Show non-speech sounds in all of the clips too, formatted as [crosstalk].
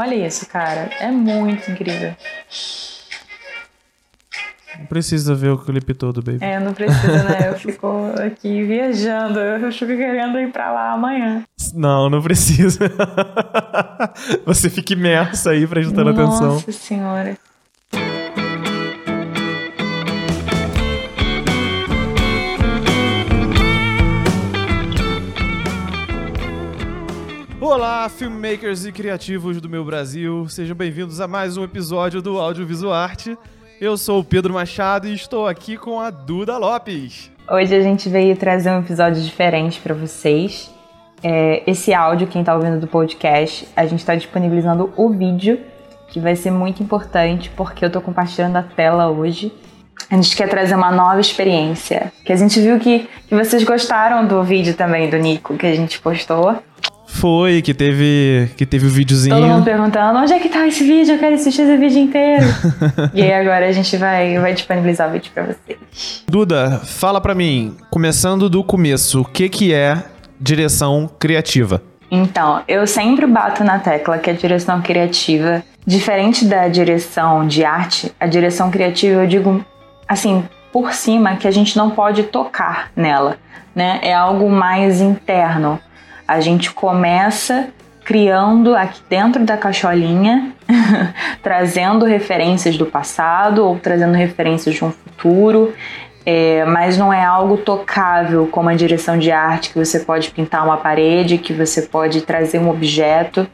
Olha isso, cara. É muito incrível. Não precisa ver o clipe todo, baby. É, não precisa, né? Eu fico aqui viajando. Eu fico querendo ir pra lá amanhã. Não, não precisa. [laughs] Você fica imersa aí prestando Nossa atenção. Nossa senhora. Olá, filmmakers e criativos do meu Brasil. Sejam bem-vindos a mais um episódio do Audiovisual Arte. Eu sou o Pedro Machado e estou aqui com a Duda Lopes. Hoje a gente veio trazer um episódio diferente para vocês. É, esse áudio, quem está ouvindo do podcast, a gente está disponibilizando o vídeo, que vai ser muito importante porque eu estou compartilhando a tela hoje. A gente quer trazer uma nova experiência. Que a gente viu que, que vocês gostaram do vídeo também do Nico que a gente postou. Foi, que teve, que teve o videozinho. Todo mundo perguntando, onde é que tá esse vídeo? Eu quero assistir esse vídeo inteiro. [laughs] e aí agora a gente vai, vai disponibilizar o vídeo pra vocês. Duda, fala pra mim, começando do começo, o que que é direção criativa? Então, eu sempre bato na tecla que a direção criativa, diferente da direção de arte, a direção criativa eu digo assim, por cima que a gente não pode tocar nela, né? É algo mais interno. A gente começa criando aqui dentro da caixolinha, [laughs] trazendo referências do passado ou trazendo referências de um futuro, é, mas não é algo tocável como a direção de arte que você pode pintar uma parede, que você pode trazer um objeto,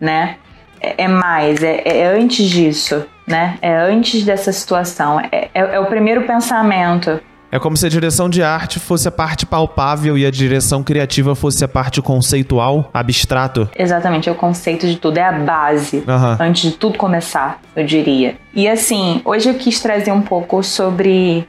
né? É, é mais, é, é, antes disso, né? É antes dessa situação, é, é, é o primeiro pensamento. É como se a direção de arte fosse a parte palpável e a direção criativa fosse a parte conceitual, abstrato. Exatamente, é o conceito de tudo, é a base, Uhum. antes de tudo começar, eu diria. E assim, hoje eu quis trazer um pouco sobre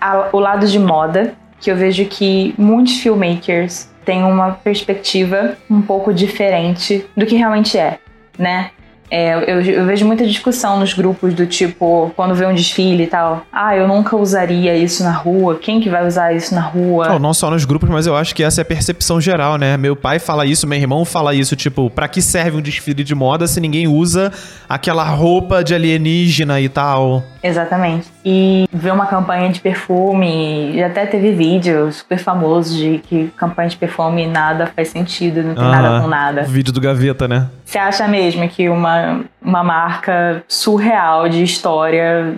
a- o lado de moda, que eu vejo que muitos filmmakers têm uma perspectiva um pouco diferente do que realmente é, né? É, eu, eu vejo muita discussão nos grupos do tipo, quando vê um desfile e tal, ah, eu nunca usaria isso na rua, quem que vai usar isso na rua? Não, não só nos grupos, mas eu acho que essa é a percepção geral, né? Meu pai fala isso, meu irmão fala isso, tipo, pra que serve um desfile de moda se ninguém usa aquela roupa de alienígena e tal? Exatamente. E ver uma campanha de perfume, já até teve vídeo super famoso de que campanha de perfume nada faz sentido, não tem nada Aham. com nada. Vídeo do Gaveta, né? Você acha mesmo que uma, uma marca surreal de história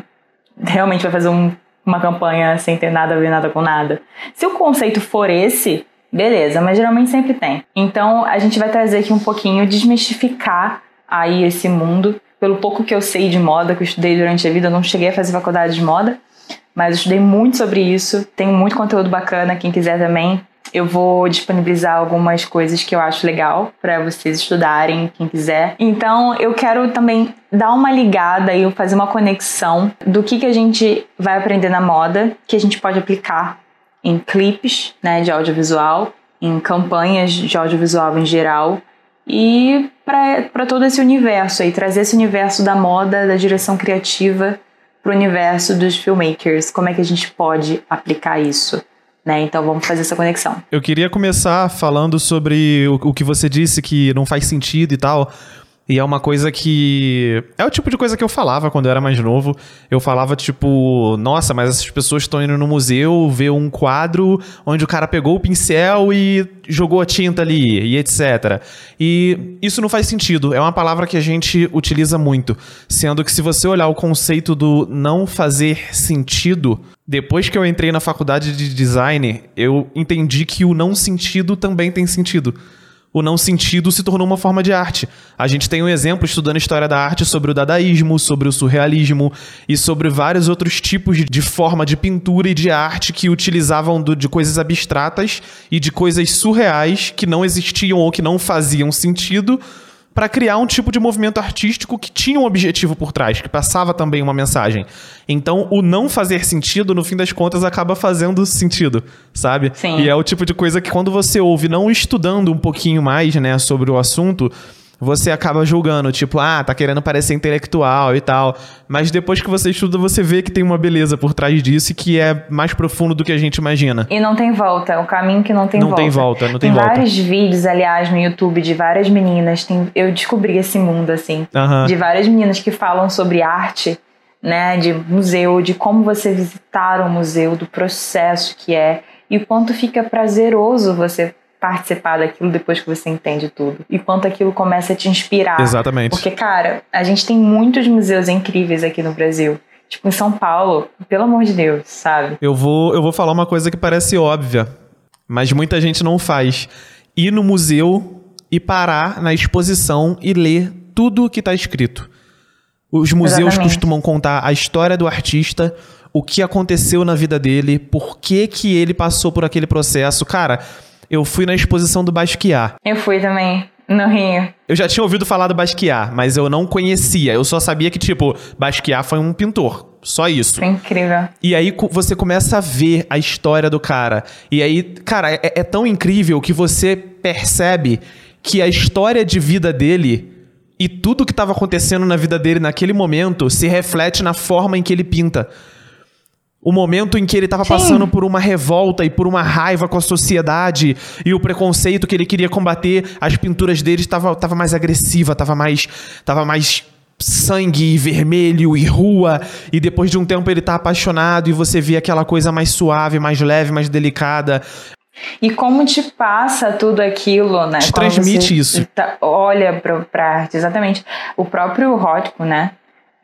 realmente vai fazer um- uma campanha sem ter nada a ver nada com nada? Se o conceito for esse, beleza, mas geralmente sempre tem. Então a gente vai trazer aqui um pouquinho, desmistificar aí esse mundo. Pelo pouco que eu sei de moda, que eu estudei durante a vida, eu não cheguei a fazer faculdade de moda, mas eu estudei muito sobre isso. Tem muito conteúdo bacana, quem quiser também. Eu vou disponibilizar algumas coisas que eu acho legal para vocês estudarem, quem quiser. Então, eu quero também dar uma ligada e fazer uma conexão do que, que a gente vai aprender na moda, que a gente pode aplicar em clipes né, de audiovisual, em campanhas de audiovisual em geral e para todo esse universo aí, trazer esse universo da moda, da direção criativa para o universo dos filmmakers. Como é que a gente pode aplicar isso? Né? Então vamos fazer essa conexão. Eu queria começar falando sobre o, o que você disse que não faz sentido e tal. E é uma coisa que. É o tipo de coisa que eu falava quando eu era mais novo. Eu falava, tipo, nossa, mas essas pessoas estão indo no museu ver um quadro onde o cara pegou o pincel e jogou a tinta ali, e etc. E isso não faz sentido. É uma palavra que a gente utiliza muito. Sendo que se você olhar o conceito do não fazer sentido, depois que eu entrei na faculdade de design, eu entendi que o não sentido também tem sentido o não sentido se tornou uma forma de arte. A gente tem um exemplo estudando história da arte sobre o dadaísmo, sobre o surrealismo e sobre vários outros tipos de forma de pintura e de arte que utilizavam do- de coisas abstratas e de coisas surreais que não existiam ou que não faziam sentido para criar um tipo de movimento artístico que tinha um objetivo por trás, que passava também uma mensagem. Então, o não fazer sentido, no fim das contas, acaba fazendo sentido, sabe? Sim. E é o tipo de coisa que quando você ouve, não estudando um pouquinho mais, né, sobre o assunto, você acaba julgando, tipo, ah, tá querendo parecer intelectual e tal. Mas depois que você estuda, você vê que tem uma beleza por trás disso e que é mais profundo do que a gente imagina. E não tem volta, é um caminho que não tem não volta. Não tem volta, não tem, tem volta. vários vídeos, aliás, no YouTube de várias meninas. Tem, eu descobri esse mundo, assim. Uhum. De várias meninas que falam sobre arte, né? De museu, de como você visitar um museu, do processo que é. E o quanto fica prazeroso você participar daquilo depois que você entende tudo. E quanto aquilo começa a te inspirar. Exatamente. Porque, cara, a gente tem muitos museus incríveis aqui no Brasil. Tipo, em São Paulo, pelo amor de Deus, sabe? Eu vou, eu vou falar uma coisa que parece óbvia, mas muita gente não faz. Ir no museu e parar na exposição e ler tudo que está escrito. Os museus Exatamente. costumam contar a história do artista, o que aconteceu na vida dele, por que, que ele passou por aquele processo. Cara, eu fui na exposição do Basquiat. Eu fui também, no Rio. Eu já tinha ouvido falar do Basquiat, mas eu não conhecia. Eu só sabia que, tipo, Basquiat foi um pintor. Só isso. Foi incrível. E aí você começa a ver a história do cara. E aí, cara, é, é tão incrível que você percebe que a história de vida dele e tudo que estava acontecendo na vida dele naquele momento se reflete na forma em que ele pinta. O momento em que ele estava passando por uma revolta e por uma raiva com a sociedade e o preconceito que ele queria combater, as pinturas dele estavam tava mais agressiva, tava mais tava mais sangue e vermelho e rua, e depois de um tempo ele tá apaixonado e você vê aquela coisa mais suave, mais leve, mais delicada. E como te passa tudo aquilo, né? Te Quando transmite isso. tá- olha pra, pra arte, exatamente. O próprio Rótico, né?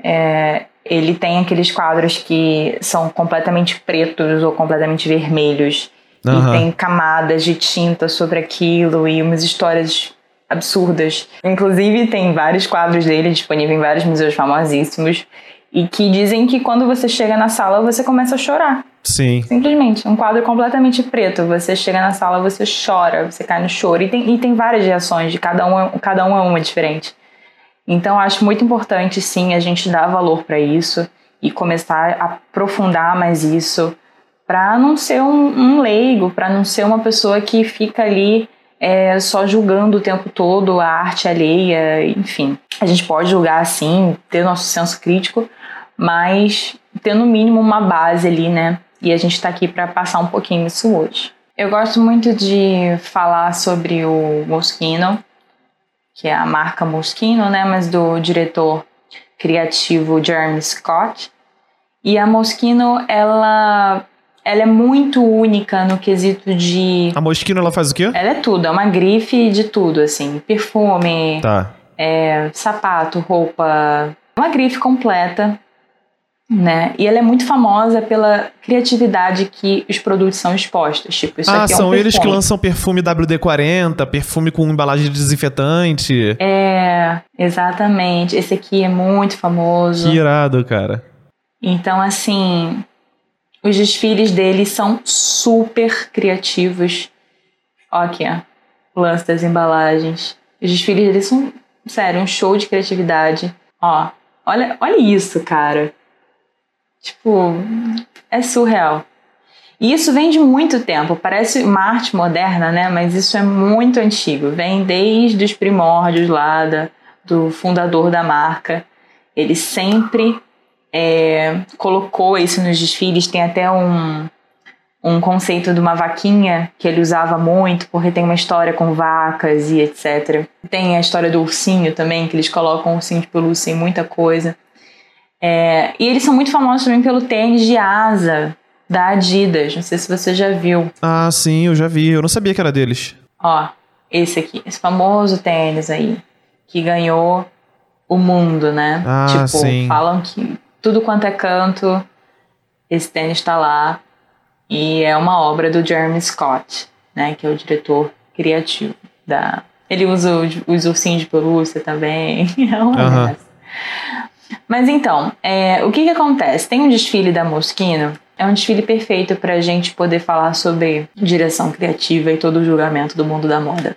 É, ele tem aqueles quadros que são completamente pretos ou completamente vermelhos. Aham. E tem camadas de tinta sobre aquilo e umas histórias absurdas. Inclusive, tem vários quadros dele disponíveis em vários museus famosíssimos. E que dizem que quando você chega na sala, você começa a chorar. Sim. Simplesmente, um quadro completamente preto. Você chega na sala, você chora, você cai no choro. E tem, e tem várias reações, de cada um, cada um é uma diferente. Então, acho muito importante, sim, a gente dar valor para isso e começar a aprofundar mais isso, para não ser um, um leigo, para não ser uma pessoa que fica ali é, só julgando o tempo todo a arte alheia, enfim. A gente pode julgar, sim, ter nosso senso crítico, mas ter no mínimo uma base ali, né? E a gente está aqui para passar um pouquinho isso hoje. Eu gosto muito de falar sobre o Moschino, que é a marca Moschino, né? Mas do diretor criativo Jeremy Scott. E a Moschino, ela, ela é muito única no quesito de. A Moschino, ela faz o quê? Ela é tudo, é uma grife de tudo, assim. Perfume, Tá. é, sapato, roupa. Uma grife completa, né? E ela é muito famosa pela criatividade que os produtos são expostos. Tipo, isso ah, aqui é um são eles que lançam perfume WD-40, perfume com embalagem de desinfetante. É, exatamente. Esse aqui é muito famoso. Que irado, cara. Então, assim, os desfiles deles são super criativos. Ó, aqui, ó. O lance das embalagens. Os desfiles deles são, sério, um show de criatividade. Ó, olha, olha isso, cara. Tipo, é surreal. E isso vem de muito tempo. Parece uma arte moderna, né? Mas isso é muito antigo. Vem desde os primórdios lá da, do fundador da marca. Ele sempre é, colocou isso nos desfiles. Tem até um, um conceito de uma vaquinha que ele usava muito, porque tem uma história com vacas e etc. Tem a história do ursinho também, que eles colocam ursinho de pelúcia em muita coisa. É, e eles são muito famosos também pelo tênis de asa da Adidas. Não sei se você já viu. Ah, sim, eu já vi. Eu não sabia que era deles. Ó, esse aqui, esse famoso tênis aí, que ganhou o mundo, né? Ah, tipo, sim. falam que tudo quanto é canto, esse tênis tá lá. E é uma obra do Jeremy Scott, né? Que é o diretor criativo da. Ele usa os, os ursinhos de pelúcia também. [laughs] É uma Aham. Mas então, é, o que que acontece? Tem um desfile da Moschino, é um desfile perfeito para a gente poder falar sobre direção criativa e todo o julgamento do mundo da moda.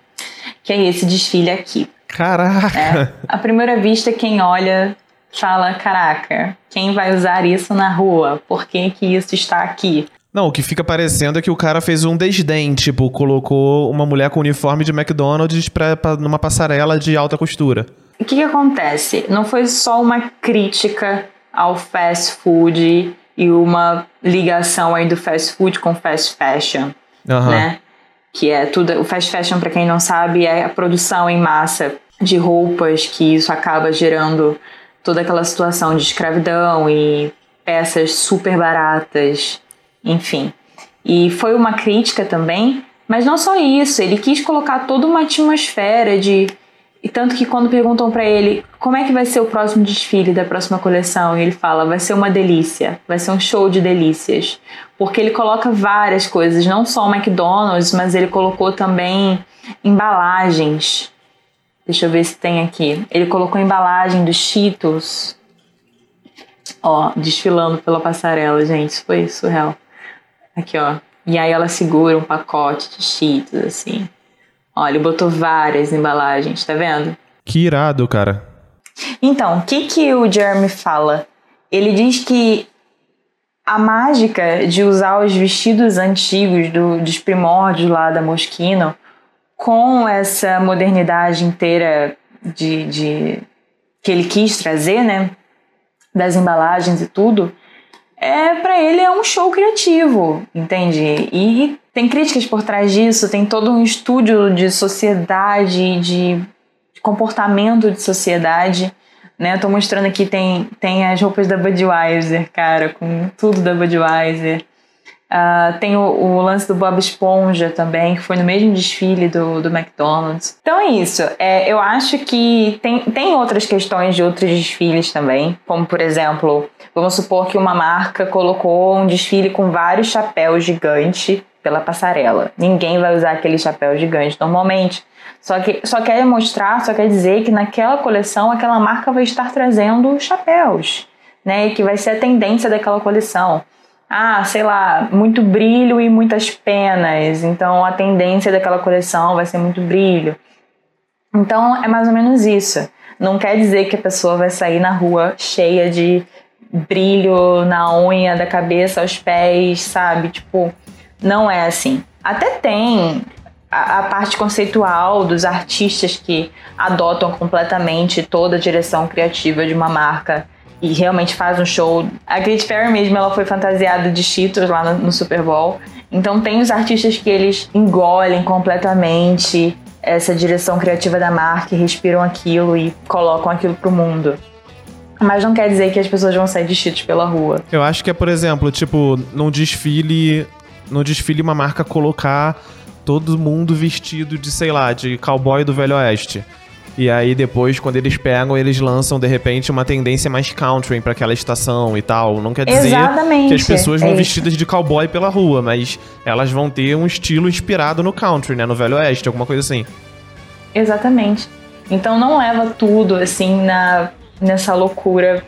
Que é esse desfile aqui. Caraca. né? À primeira vista, quem olha fala: caraca, quem vai usar isso na rua? Por que, que isso está aqui? Não, o que fica parecendo é que o cara fez um desdém, tipo, colocou uma mulher com uniforme de McDonald's pra, pra, numa passarela de alta costura. O que, que acontece? Não foi só uma crítica ao fast food e uma ligação aí do fast food com fast fashion, Aham. né? Que é tudo. O fast fashion, para quem não sabe, é a produção em massa de roupas, que isso acaba gerando toda aquela situação de escravidão e peças super baratas, enfim. E foi uma crítica também, mas não só isso, ele quis colocar toda uma atmosfera de. E tanto que quando perguntam para ele como é que vai ser o próximo desfile da próxima coleção, ele fala: vai ser uma delícia, vai ser um show de delícias. Porque ele coloca várias coisas, não só o McDonald's, mas ele colocou também embalagens. Deixa eu ver se tem aqui. Ele colocou a embalagem dos Cheetos. Ó, desfilando pela passarela, gente. Isso foi surreal. Aqui, ó. E aí ela segura um pacote de Cheetos, assim. Ele botou várias embalagens, tá vendo? Que irado, cara. Então, o que, que o Jeremy fala? Ele diz que a mágica de usar os vestidos antigos do, dos primórdios lá da Moschino com essa modernidade inteira de, de que ele quis trazer, né? Das embalagens e tudo, é para ele é um show criativo, entende? E tem críticas por trás disso, tem todo um estudo de sociedade, de comportamento de sociedade, né? Eu tô mostrando aqui tem tem as roupas da Budweiser, cara, com tudo da Budweiser. Uh, tem o, o, lance do Bob Esponja também, que foi no mesmo desfile do, do McDonald's. Então é isso. É, eu acho que tem, tem outras questões de outros desfiles também, como por exemplo, vamos supor que uma marca colocou um desfile com vários chapéus gigantes pela passarela. Ninguém vai usar aquele chapéu gigante normalmente. Só que só quer mostrar, só quer dizer que naquela coleção aquela marca vai estar trazendo chapéus, né? Que vai ser a tendência daquela coleção ah, sei lá, muito brilho e muitas penas. Então a tendência daquela coleção vai ser muito brilho. Então é mais ou menos isso. Não quer dizer que a pessoa vai sair na rua cheia de brilho na unha, da cabeça aos pés, sabe? Tipo, não é assim. Até tem a, a parte conceitual dos artistas que adotam completamente toda a direção criativa de uma marca e realmente faz um show. A Katy Perry mesmo, ela foi fantasiada de Cheetos lá no, no Super Bowl. Então tem os artistas que eles engolem completamente essa direção criativa da marca, respiram aquilo e colocam aquilo pro mundo. Mas não quer dizer que as pessoas vão sair de Cheetos pela rua. Eu acho que é, por exemplo, tipo, num desfile, num desfile uma marca colocar todo mundo vestido de, sei lá, de cowboy do Velho Oeste. E aí depois, quando eles pegam, eles lançam de repente uma tendência mais country para aquela estação e tal. Não quer dizer Exatamente, que as pessoas vão é vestidas de cowboy pela rua, mas elas vão ter um estilo inspirado no country, né? No Velho Oeste, alguma coisa assim. Exatamente. Então não leva tudo assim na nessa loucura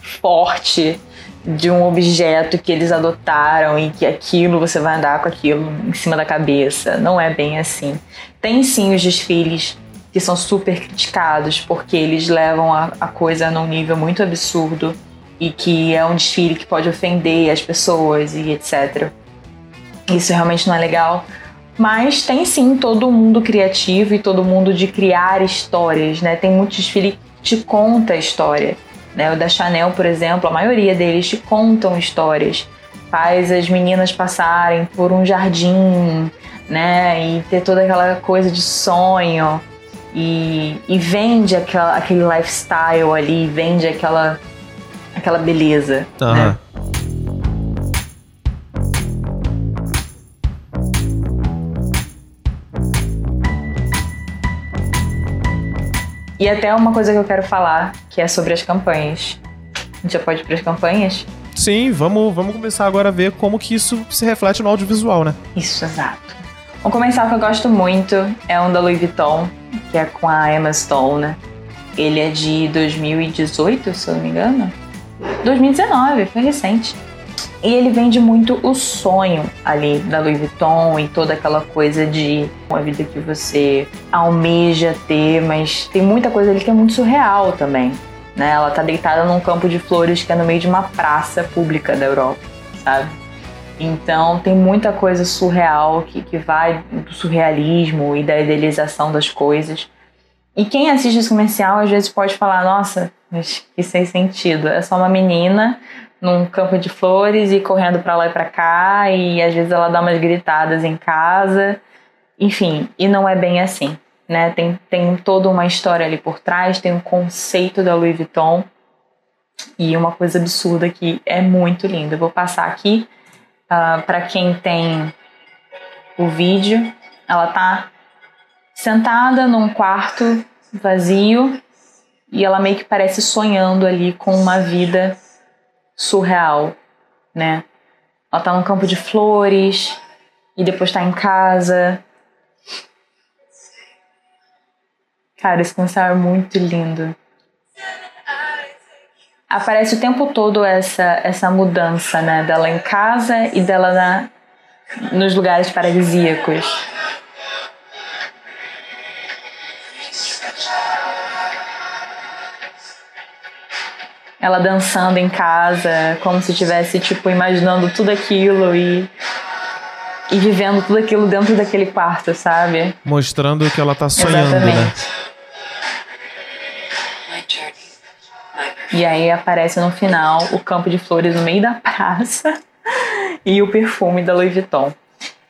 forte de um objeto que eles adotaram e que aquilo você vai andar com aquilo em cima da cabeça. Não é bem assim. Tem sim os desfiles que são super criticados porque eles levam a, a coisa num nível muito absurdo e que é um desfile que pode ofender as pessoas e etc. Isso realmente não é legal. Mas tem sim todo mundo criativo e todo mundo de criar histórias, né? Tem muito desfile que te conta a história. Né? O da Chanel, por exemplo, a maioria deles te contam histórias. Faz as meninas passarem por um jardim, né? E ter toda aquela coisa de sonho e, e vende aquela, aquele lifestyle ali, vende aquela, aquela beleza. Aham. Né? E até uma coisa que eu quero falar, que é sobre as campanhas. A gente já pode ir para as campanhas? Sim, vamos, vamos começar agora a ver como que isso se reflete no audiovisual, né? Isso, exato. Um comercial que eu gosto muito é um da Louis Vuitton, que é com a Emma Stone. né? Ele é de 2018, se eu não me engano. 2019, foi recente. E ele vende muito o sonho ali da Louis Vuitton e toda aquela coisa de uma vida que você almeja ter, mas tem muita coisa ali que é muito surreal também. Né? Ela tá deitada num campo de flores que é no meio de uma praça pública da Europa, sabe? Então tem muita coisa surreal que, que vai do surrealismo e da idealização das coisas. E quem assiste esse comercial às vezes pode falar, nossa, mas que sem sentido. É só uma menina num campo de flores e correndo para lá e para cá e às vezes ela dá umas gritadas em casa. Enfim, e não é bem assim, né? Tem, tem toda uma história ali por trás, tem um conceito da Louis Vuitton e uma coisa absurda que é muito linda. Eu vou passar aqui uh, ah, para quem tem o vídeo. Ela tá sentada num quarto vazio e ela meio que parece sonhando ali com uma vida surreal, né? Ela tá num campo de flores e depois tá em casa. Cara, esse comercial é muito lindo. Aparece o tempo todo essa essa mudança, né, dela em casa e dela na, nos lugares paradisíacos. Ela dançando em casa, como se estivesse, tipo, imaginando tudo aquilo e. E vivendo tudo aquilo dentro daquele quarto, sabe? Mostrando que ela tá sonhando, né? Exatamente. né? E aí aparece no final o campo de flores no meio da praça [laughs] e o perfume da Louis Vuitton.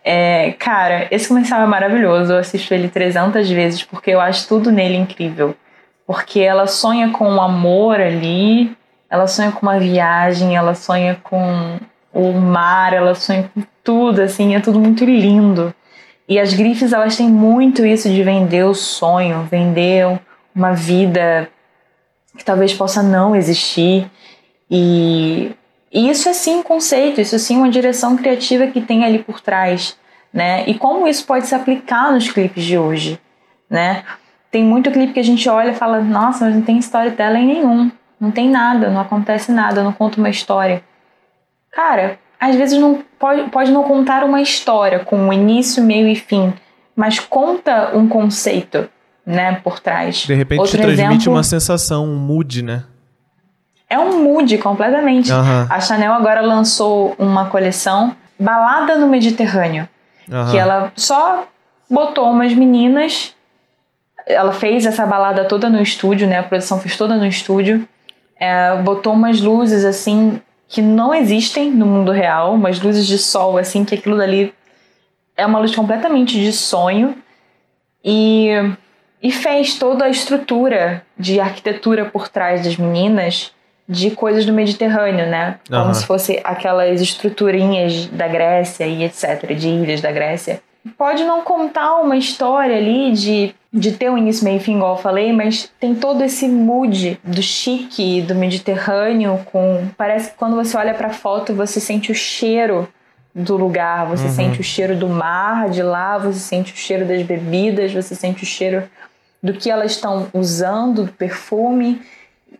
É, cara, esse comercial é maravilhoso. Eu assisto ele 300 vezes porque eu acho tudo nele incrível. Porque ela sonha com um amor ali, ela sonha com uma viagem, ela sonha com o mar, ela sonha com tudo, assim, é tudo muito lindo. E as grifes, elas têm muito isso de vender o sonho, vender uma vida que talvez possa não existir. E, e isso é sim um conceito, isso é sim uma direção criativa que tem ali por trás, né? E como isso pode se aplicar nos clipes de hoje, né? Tem muito clipe que a gente olha e fala, nossa, mas não tem storytelling nenhum. Não tem nada, não acontece nada, não conta uma história. Cara, às vezes não pode, pode não contar uma história com início, meio e fim, mas conta um conceito, né, por trás. De repente Outro transmite exemplo, uma sensação, um mood, né? É um mood completamente. Uhum. A Chanel agora lançou uma coleção Balada no Mediterrâneo, uhum. que ela só botou umas meninas ela fez essa balada toda no estúdio, né? A produção fez toda no estúdio é, botou umas luzes assim que não existem no mundo real, umas luzes de sol assim que aquilo dali é uma luz completamente de sonho e e fez toda a estrutura de arquitetura por trás das meninas de coisas do Mediterrâneo, né? Como uhum. se fosse aquelas estruturinhas da Grécia e etc, de ilhas da Grécia. Pode não contar uma história ali de de ter um início, meio e fim, igual eu falei, mas tem todo esse mood do chique, do Mediterrâneo, com parece que quando você olha para a foto você sente o cheiro do lugar, você uhum. sente o cheiro do mar de lá, você sente o cheiro das bebidas, você sente o cheiro do que elas estão usando, do perfume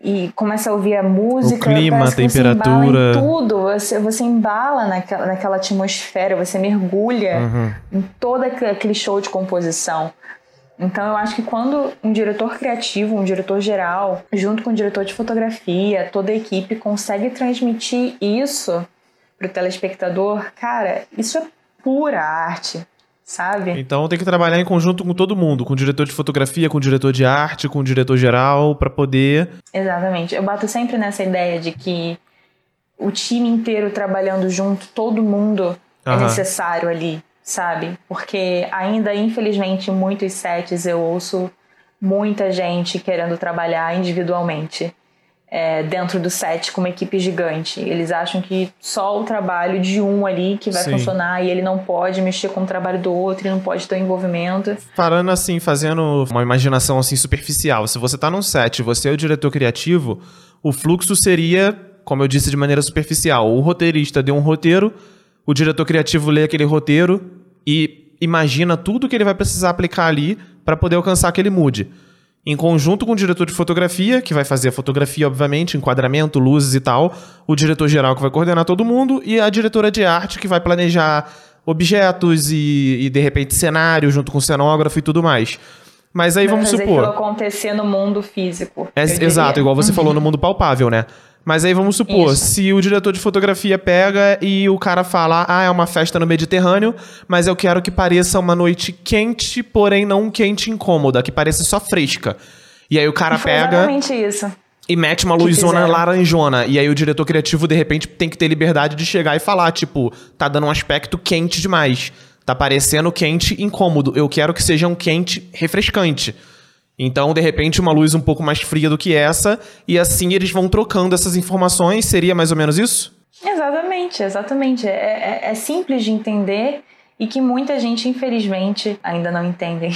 e começa a ouvir a música, o clima, a temperatura, tudo, você, você embala naquela, naquela atmosfera, você mergulha uhum. em todo aquele show de composição. Então eu acho que quando um diretor criativo, um diretor geral, junto com o diretor de fotografia, toda a equipe consegue transmitir isso para o telespectador, cara, isso é pura arte, sabe? Então tem que trabalhar em conjunto com todo mundo, com o diretor de fotografia, com o diretor de arte, com o diretor geral, para poder. Exatamente. Eu bato sempre nessa ideia de que o time inteiro trabalhando junto, todo mundo uhum. é necessário ali sabe? Porque ainda, infelizmente, em muitos sets eu ouço muita gente querendo trabalhar individualmente. É, dentro do set com uma equipe gigante. Eles acham que só o trabalho de um ali que vai Sim. funcionar e ele não pode mexer com o trabalho do outro, ele não pode ter um envolvimento. Parando assim, fazendo uma imaginação assim superficial. Se você tá num set, você é o diretor criativo, o fluxo seria, como eu disse de maneira superficial, o roteirista deu um roteiro, o diretor criativo lê aquele roteiro e imagina tudo que ele vai precisar aplicar ali para poder alcançar aquele mood. Em conjunto com o diretor de fotografia, que vai fazer a fotografia, obviamente, enquadramento, luzes e tal, o diretor geral que vai coordenar todo mundo e a diretora de arte que vai planejar objetos e, e de repente cenário junto com o cenógrafo e tudo mais. Mas aí vai vamos supor. acontecer no mundo físico. É, exato, igual você uhum. falou no mundo palpável, né? Mas aí vamos supor, Isso. se o diretor de fotografia pega e o cara fala, ah, é uma festa no Mediterrâneo, mas eu quero que pareça uma noite quente, porém não quente e incômoda, que pareça só fresca. E aí o cara Foi pega exatamente isso. e mete uma luzona laranjona. E aí o diretor criativo, de repente, tem que ter liberdade de chegar e falar, tipo, tá dando um aspecto quente demais. Tá parecendo quente incômodo. Eu quero que seja um quente refrescante. Então, de repente, uma luz um pouco mais fria do que essa, e assim eles vão trocando essas informações. Seria mais ou menos isso? Exatamente, exatamente. É, é- é simples de entender e que muita gente, infelizmente, ainda não entendem.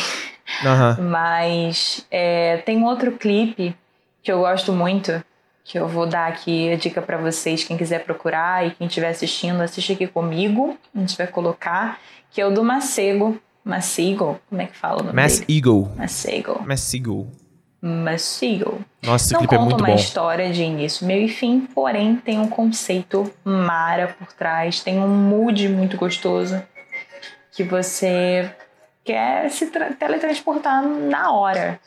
Aham. [laughs] Mas é, tem outro clipe que eu gosto muito, que eu vou dar aqui a dica pra vocês, quem quiser procurar e quem estiver assistindo, assiste aqui comigo, a gente vai colocar, que é o do Macego. Macego? Como é que fala o nome Mass dele? Eagle. Mass Eagle. Macego. Nossa, esse Não clipe é conta muito uma bom. história de início, meio e fim, porém tem um conceito mara por trás, tem um mood muito gostoso que você quer se tra- teletransportar na hora,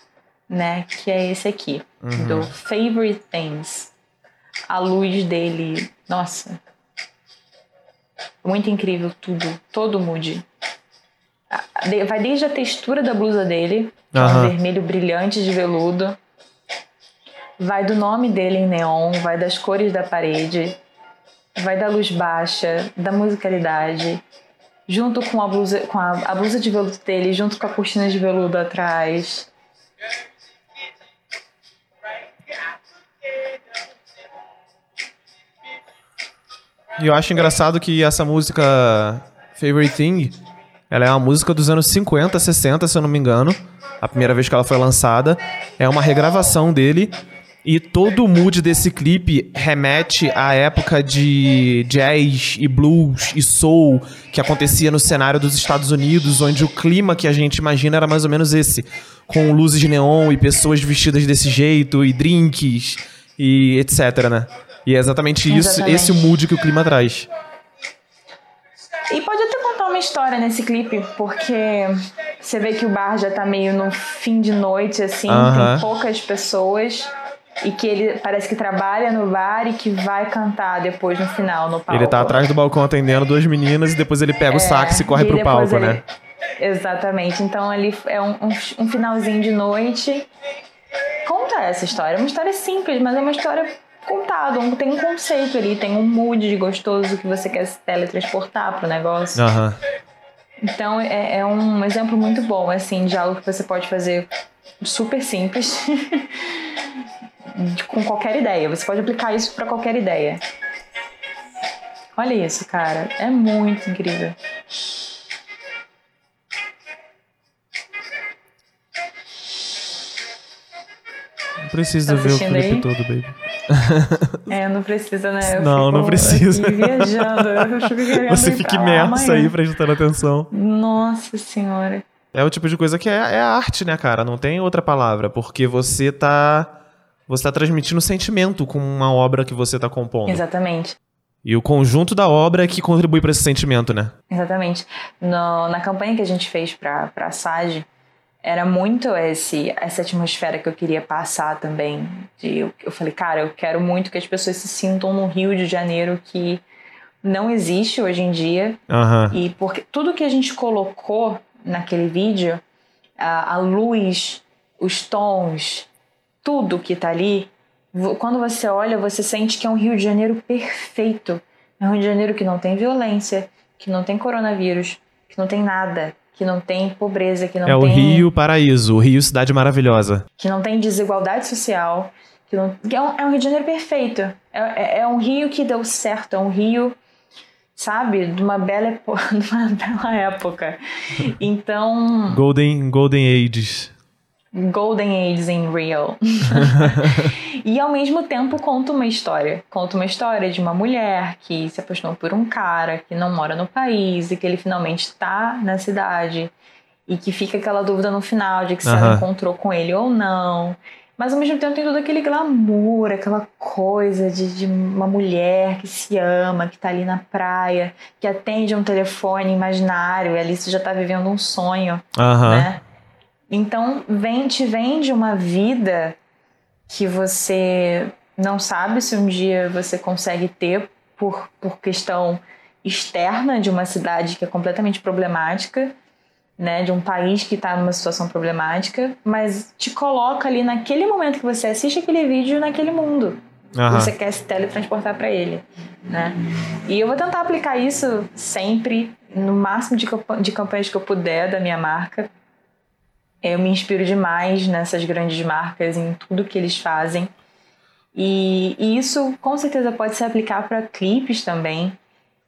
né? Que é esse aqui, Uhum. do Favorite Things. A luz dele, nossa. Muito incrível tudo, todo o mood. Vai desde a textura da blusa dele, é um vermelho brilhante de veludo, vai do nome dele em neon, vai das cores da parede, vai da luz baixa, da musicalidade, junto com a blusa, com a, a blusa de veludo dele, junto com a cortina de veludo atrás. E eu acho engraçado que essa música Favorite Thing, ela é uma música dos anos 50, 60, se eu não me engano. A primeira vez que ela foi lançada. É uma regravação dele. E todo o mood desse clipe remete à época de jazz e blues e soul que acontecia no cenário dos Estados Unidos, onde o clima que a gente imagina era mais ou menos esse. Com luzes de neon e pessoas vestidas desse jeito, e drinks, e etc, né? E é exatamente isso, Exatamente. esse o mood que o clima traz. E pode até uma história nesse clipe, porque você vê que o bar já tá meio no fim de noite, assim, Aham. tem poucas pessoas. E que ele parece que trabalha no bar e que vai cantar depois no final, no palco. Ele tá atrás do balcão atendendo duas meninas e depois ele pega o sax e corre É, e pro palco, ele- né? Exatamente. Então ali é um, um, um finalzinho de noite. Conta essa história. É uma história simples, mas é uma história contada. Um- tem um conceito ali, tem um mood de gostoso que você quer se teletransportar pro negócio. Aham. Então é, é um exemplo muito bom, assim, de algo que você pode fazer super simples. [laughs] com qualquer ideia. Você pode aplicar isso pra qualquer ideia. Olha isso, cara. É muito incrível. Não precisa Tá ver o clipe aí? todo, baby. [laughs] É, não precisa, né? Eu Não, fico não precisa. aqui viajando. Eu fico querendo [laughs] Você fica imerso aí prestando atenção. Nossa senhora. É o tipo de coisa que é, é arte, né, cara? Não tem outra palavra. Porque você tá. Você tá transmitindo sentimento com uma obra que você tá compondo. Exatamente. E o conjunto da obra é que contribui pra esse sentimento, né? Exatamente. No- na campanha que a gente fez pra, pra SAG, era muito esse, essa atmosfera que eu queria passar também. De, eu, eu falei, cara, eu quero muito que as pessoas se sintam no Rio de Janeiro que não existe hoje em dia. Aham. E porque tudo que a gente colocou naquele vídeo, a, a luz, os tons, tudo que tá ali, quando você olha, você sente que é um Rio de Janeiro perfeito. É um Rio de Janeiro que não tem violência, que não tem coronavírus, que não tem nada, que não tem pobreza, que não É o tem Rio Paraíso, o Rio Cidade Maravilhosa. que não tem desigualdade social, que, não, que é, um, é um Rio de Janeiro perfeito. É, é- é um Rio que deu certo, é um Rio, sabe, de uma bela, epo- [laughs] de uma bela época. Então, Golden, Golden Ages. Golden Ages in Rio. e ao mesmo tempo conta uma história. Conta uma história de uma mulher que se apaixonou por um cara que não mora no país e que ele finalmente está na cidade. E que fica aquela dúvida no final de que se ela encontrou com ele ou não. Mas ao mesmo tempo tem todo aquele glamour, aquela coisa de, de uma mulher que se ama, que tá ali na praia, que atende um telefone imaginário, e ali você já tá vivendo um sonho né? Então, vem, te vende uma vida que você não sabe se um dia você consegue ter por, por questão externa de uma cidade que é completamente problemática, né, de um país que está numa situação problemática, mas te coloca ali naquele momento que você assiste aquele vídeo naquele mundo. Uhum. Você quer se teletransportar para ele, né? E eu vou tentar aplicar isso sempre, no máximo de, de campanhas que eu puder da minha marca. Eu me inspiro demais nessas grandes marcas, em tudo que eles fazem. E, e isso com certeza pode se aplicar para clipes também.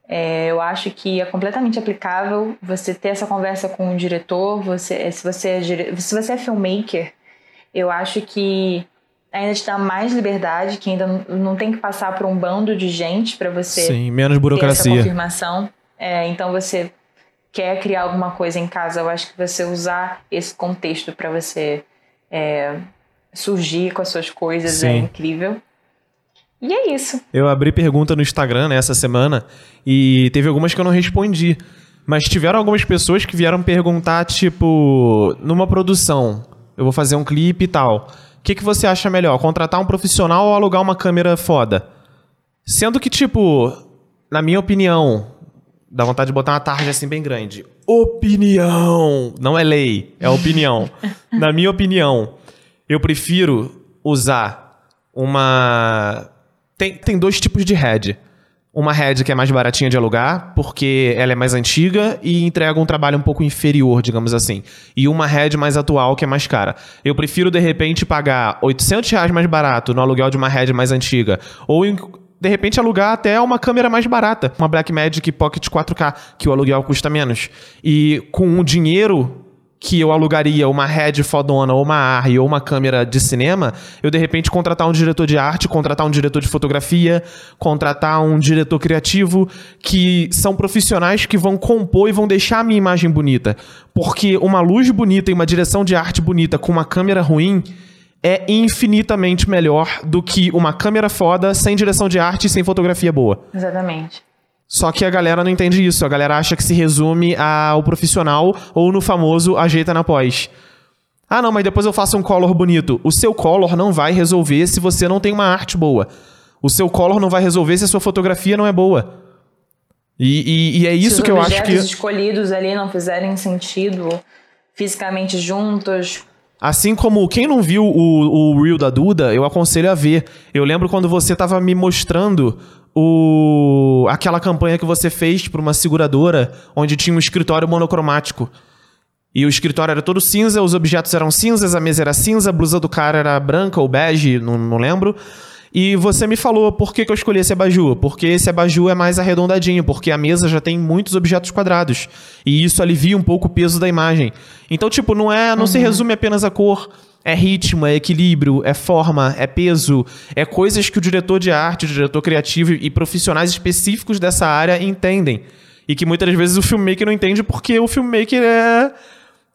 É, eu acho que é completamente aplicável você ter essa conversa com o diretor. Você, se, você é, se você é filmmaker, eu acho que ainda te dá mais liberdade, que ainda não tem que passar por um bando de gente para você Sim, menos burocracia. ter essa confirmação. É, então você quer criar alguma coisa em casa, eu acho que você usar esse contexto para você é, surgir com as suas coisas é Sim. é incrível. E é isso. Eu abri pergunta no Instagram né, essa semana e teve algumas que eu não respondi. Mas tiveram algumas pessoas que vieram perguntar, tipo, numa produção, eu vou fazer um clipe e tal. O que, que você acha melhor? Contratar um profissional ou alugar uma câmera foda? Sendo que, tipo, na minha opinião, dá vontade de botar uma tarja assim bem grande. Opinião! Não é lei, é opinião. [laughs] na minha opinião, eu prefiro usar uma. Tem, tem dois tipos de head. Uma head que é mais baratinha de alugar, porque ela é mais antiga e entrega um trabalho um pouco inferior, digamos assim. E uma head mais atual, que é mais cara. Eu prefiro, de repente, pagar 800 reais mais barato no aluguel de uma head mais antiga. Ou, de repente, alugar até uma câmera mais barata. Uma Blackmagic Pocket 4K, que o aluguel custa menos. E com um dinheiro que eu alugaria uma head fodona ou uma ARRI ou uma câmera de cinema, eu de repente contratar um diretor de arte, contratar um diretor de fotografia, contratar um diretor criativo, que são profissionais que vão compor e vão deixar a minha imagem bonita. Porque uma luz bonita e uma direção de arte bonita com uma câmera ruim é infinitamente melhor do que uma câmera foda sem direção de arte e sem fotografia boa. Exatamente. Só que a galera não entende isso. A galera acha que se resume ao profissional ou no famoso ajeita na pós. Ah, não, mas depois eu faço um color bonito. O seu color não vai resolver se você não tem uma arte boa. O seu color não vai resolver se a sua fotografia não é boa. E, e, e é isso que eu acho que. Os escolhidos ali não fizerem sentido fisicamente juntos. Assim como quem não viu o, o Reel da Duda, eu aconselho a ver. Eu lembro quando você estava me mostrando o aquela campanha que você fez para uma seguradora onde tinha um escritório monocromático. E o escritório era todo cinza, os objetos eram cinzas, a mesa era cinza, a blusa do cara era branca ou bege, não, não lembro. E você me falou por que, que eu escolhi esse abajur. Porque esse abajur é mais arredondadinho, porque a mesa já tem muitos objetos quadrados. E isso alivia um pouco o peso da imagem. Então, tipo, não é. não uhum. se resume apenas a cor. É ritmo, é equilíbrio, é forma, é peso, é coisas que o diretor de arte, o diretor criativo e profissionais específicos dessa área entendem. E que muitas vezes o filmmaker não entende porque o filmmaker é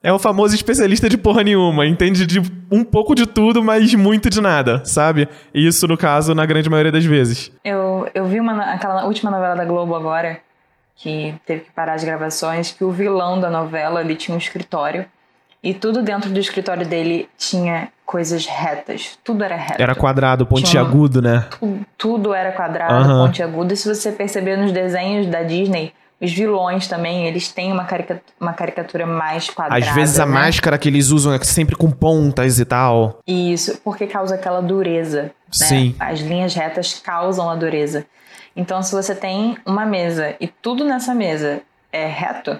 é o famoso especialista de porra nenhuma, entende de um pouco de tudo, mas muito de nada, sabe? Isso, no caso, na grande maioria das vezes. Eu, eu vi uma, aquela última novela da Globo agora, que teve que parar as gravações, que o vilão da novela, ele tinha um escritório, e tudo dentro do escritório dele tinha coisas retas. Tudo era reto. Era quadrado, pontiagudo, uma, né? Tu, tudo era quadrado, uhum. pontiagudo. E se você perceber nos desenhos da Disney, os vilões também, eles têm uma, carica uma caricatura mais quadrada. Às vezes a né? máscara que eles usam é sempre com pontas e tal. Isso, porque causa aquela dureza. Né? Sim. As linhas retas causam a dureza. Então, se você tem uma mesa e tudo nessa mesa é reto,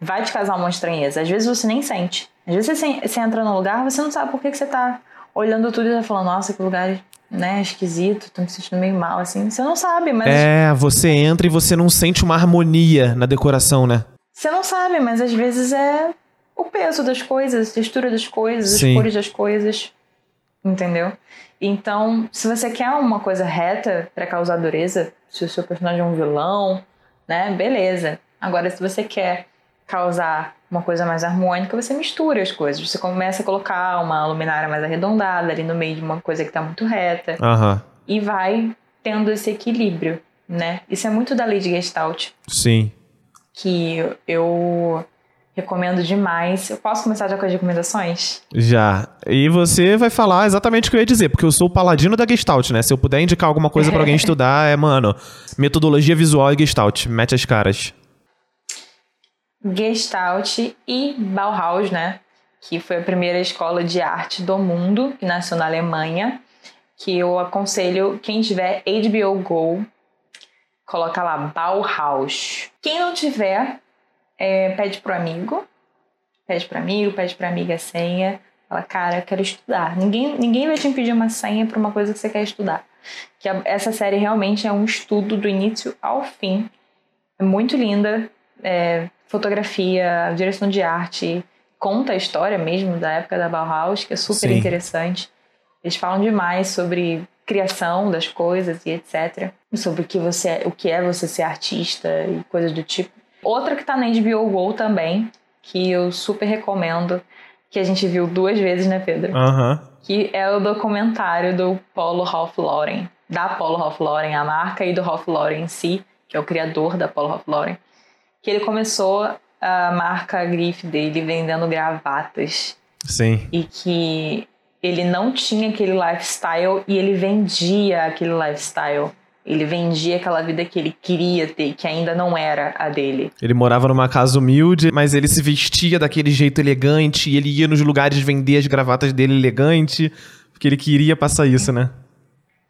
vai te causar uma estranheza. Às vezes você nem sente. Às vezes você, você entra num lugar, você não sabe por que, que você tá olhando tudo e tá falando, nossa, que lugar né, esquisito, tô me sentindo meio mal, assim. Você não sabe, mas. É, você entra e você não sente uma harmonia na decoração, né? Você não sabe, mas às vezes é o peso das coisas, a textura das coisas, Sim. as cores das coisas. Entendeu? Então, se você quer uma coisa reta para causar dureza, se o seu personagem é um vilão, né, beleza. Agora, se você quer causar uma coisa mais harmônica, você mistura as coisas. Você começa a colocar uma luminária mais arredondada ali no meio de uma coisa que está muito reta. Uhum. E vai tendo esse equilíbrio, né? Isso é muito da lei de Gestalt. Sim. Que eu Recomendo demais. Eu posso começar já com as recomendações? Já. E você vai falar exatamente o que eu ia dizer, porque eu sou o paladino da Gestalt, né? Se eu puder indicar alguma coisa para alguém [laughs] estudar, é, mano, metodologia visual e Gestalt. Mete as caras. Gestalt e Bauhaus, né? Que foi a primeira escola de arte do mundo, que nasceu na Alemanha. Que eu aconselho quem tiver HBO Go, coloca lá Bauhaus. Quem não tiver, é, pede pro amigo, pede pro amigo, pede pra amiga a senha. Fala, cara, eu quero estudar. Ninguém, ninguém vai te impedir uma senha para uma coisa que você quer estudar. Que a, essa série realmente é um estudo do início ao fim. É muito linda. É, fotografia, direção de arte, conta a história mesmo da época da Bauhaus, que é super Sim. interessante. Eles falam demais sobre criação das coisas e etc. Sobre o que, você, é, o que é você ser artista e coisas do tipo. Outra que tá na HBO Go também, que eu super recomendo, que a gente viu duas vezes, né, Pedro? Uhum. Que é o documentário do Polo Ralph Lauren, da Polo Ralph Lauren, a marca, e do Ralph Lauren em si, que é o criador da Polo Ralph Lauren. Que ele começou a marca a grife dele vendendo gravatas. Sim. E que ele não tinha aquele lifestyle e ele vendia aquele lifestyle. Ele vendia aquela vida que ele queria ter, que ainda não era a dele. Ele morava numa casa humilde, mas ele se vestia daquele jeito elegante e ele ia nos lugares vender as gravatas dele elegante, porque ele queria passar isso, né?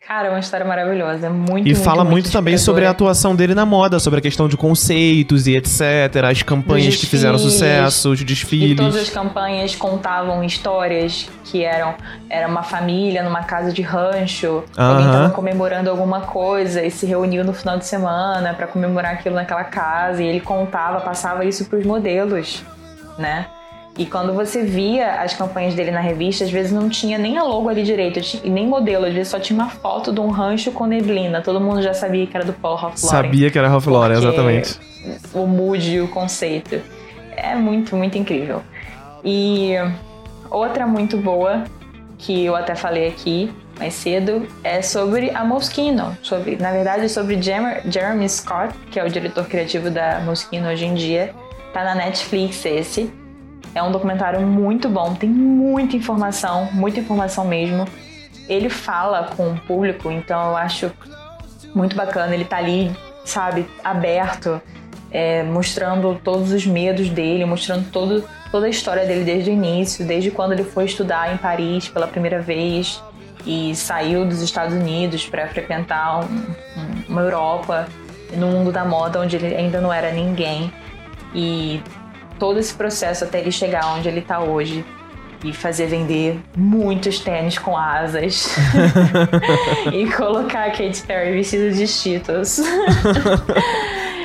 Cara, é uma história maravilhosa. É muito E muito, fala muito, muito também sobre a atuação dele na moda, sobre a questão de conceitos e etc. As campanhas que fizeram sucesso, os desfiles. E todas as campanhas contavam histórias que eram era uma família numa casa de rancho, uh -huh. alguém tava comemorando alguma coisa e se reuniu no final de semana para comemorar aquilo naquela casa e ele contava, passava isso para os modelos, né? E quando você via as campanhas dele na revista, às vezes não tinha nem a logo ali direito, nem modelo, às vezes só tinha uma foto de um rancho com neblina. Todo mundo já sabia que era do Paul Ralph Lauren. Sabia que era Ralph Lauren, exatamente. O mood e o conceito. É muito, muito incrível. E outra muito boa, que eu até falei aqui mais cedo, é sobre a Moschino. Sobre, na verdade, sobre Jeremy Scott, que é o diretor criativo da Moschino hoje em dia. Tá na Netflix esse. É um documentário muito bom, tem muita informação, muita informação mesmo. Ele fala com o público, então eu acho muito bacana. Ele tá ali, sabe, aberto, é, mostrando todos os medos dele, mostrando todo, toda a história dele desde o início, desde quando ele foi estudar em Paris pela primeira vez e saiu dos Estados Unidos para frequentar um, um, uma Europa no mundo da moda onde ele ainda não era ninguém e todo esse processo até ele chegar onde ele está hoje e fazer vender muitos tênis com asas [laughs] [laughs] e colocar a Katy Perry vestida de Cheetos.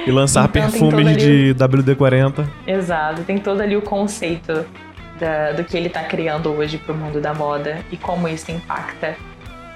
e lançar então, perfumes de WD-40. Exato, tem todo ali o conceito da, do que ele está criando hoje para o mundo da moda e como isso impacta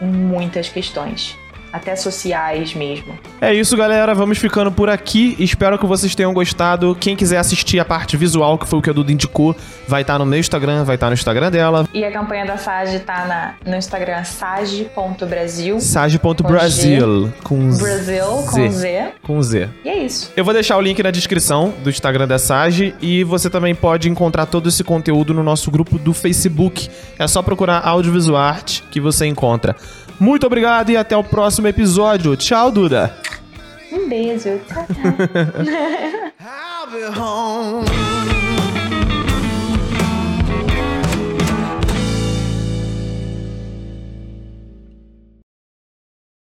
em muitas questões até sociais mesmo. É isso, galera. Vamos ficando por aqui. Espero que vocês tenham gostado. Quem quiser assistir a parte visual, que foi o que a Duda indicou, vai estar tá no meu Instagram, vai estar tá no Instagram dela. E a campanha da Sage tá na, no Instagram sage.brasil. Sage.brasil. Com Z. Brasil com Z. Com Z. E é isso. Eu vou deixar o link na descrição do Instagram da Sage e você também pode encontrar todo esse conteúdo no nosso grupo do Facebook. É só procurar Audiovisual Arte que você encontra. Muito obrigado e até o próximo episódio. Tchau, Duda. Um beijo. Tchau, tchau. [laughs] [laughs]